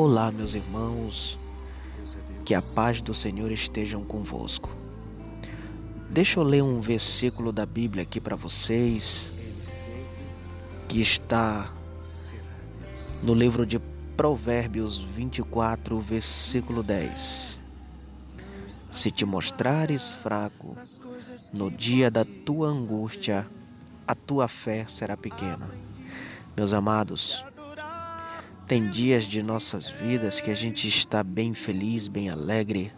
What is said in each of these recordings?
Olá, meus irmãos, que a paz do Senhor estejam convosco. Deixa eu ler um versículo da Bíblia aqui para vocês, que está no livro de Provérbios 24, versículo 10. Se te mostrares fraco no dia da tua angústia, a tua fé será pequena. Meus amados, tem dias de nossas vidas que a gente está bem feliz, bem alegre,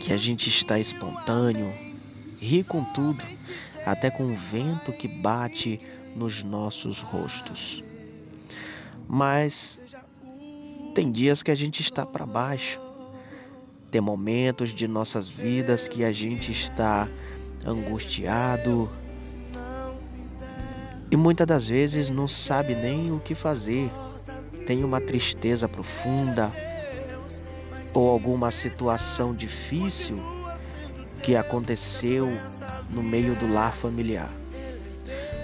que a gente está espontâneo, ri com tudo, até com o vento que bate nos nossos rostos. Mas tem dias que a gente está para baixo. Tem momentos de nossas vidas que a gente está angustiado, e muitas das vezes não sabe nem o que fazer, tem uma tristeza profunda ou alguma situação difícil que aconteceu no meio do lar familiar.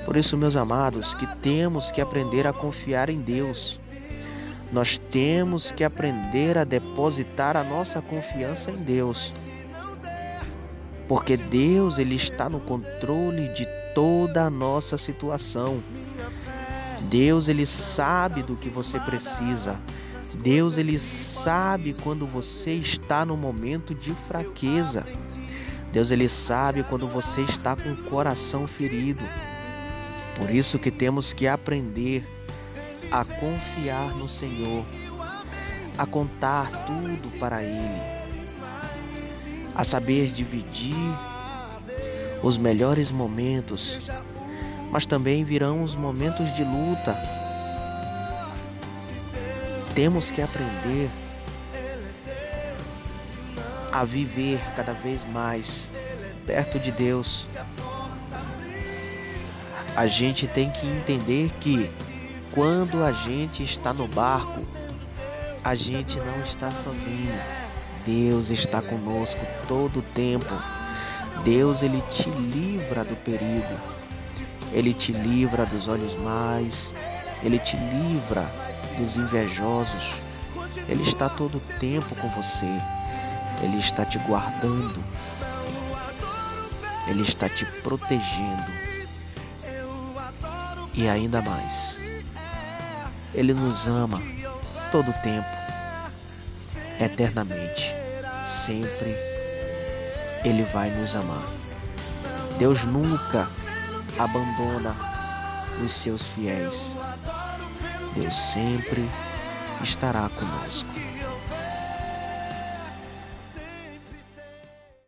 Por isso, meus amados, que temos que aprender a confiar em Deus. Nós temos que aprender a depositar a nossa confiança em Deus. Porque Deus ele está no controle de toda a nossa situação. Deus ele sabe do que você precisa. Deus ele sabe quando você está no momento de fraqueza. Deus ele sabe quando você está com o coração ferido. Por isso que temos que aprender a confiar no Senhor, a contar tudo para ele, a saber dividir os melhores momentos, mas também virão os momentos de luta. Temos que aprender a viver cada vez mais perto de Deus. A gente tem que entender que quando a gente está no barco, a gente não está sozinho. Deus está conosco todo o tempo. Deus ele te livra do perigo. Ele te livra dos olhos mais. Ele te livra dos invejosos. Ele está todo o tempo com você. Ele está te guardando. Ele está te protegendo. E ainda mais. Ele nos ama todo o tempo, eternamente, sempre ele vai nos amar. Deus nunca abandona os seus fiéis. Deus sempre estará conosco.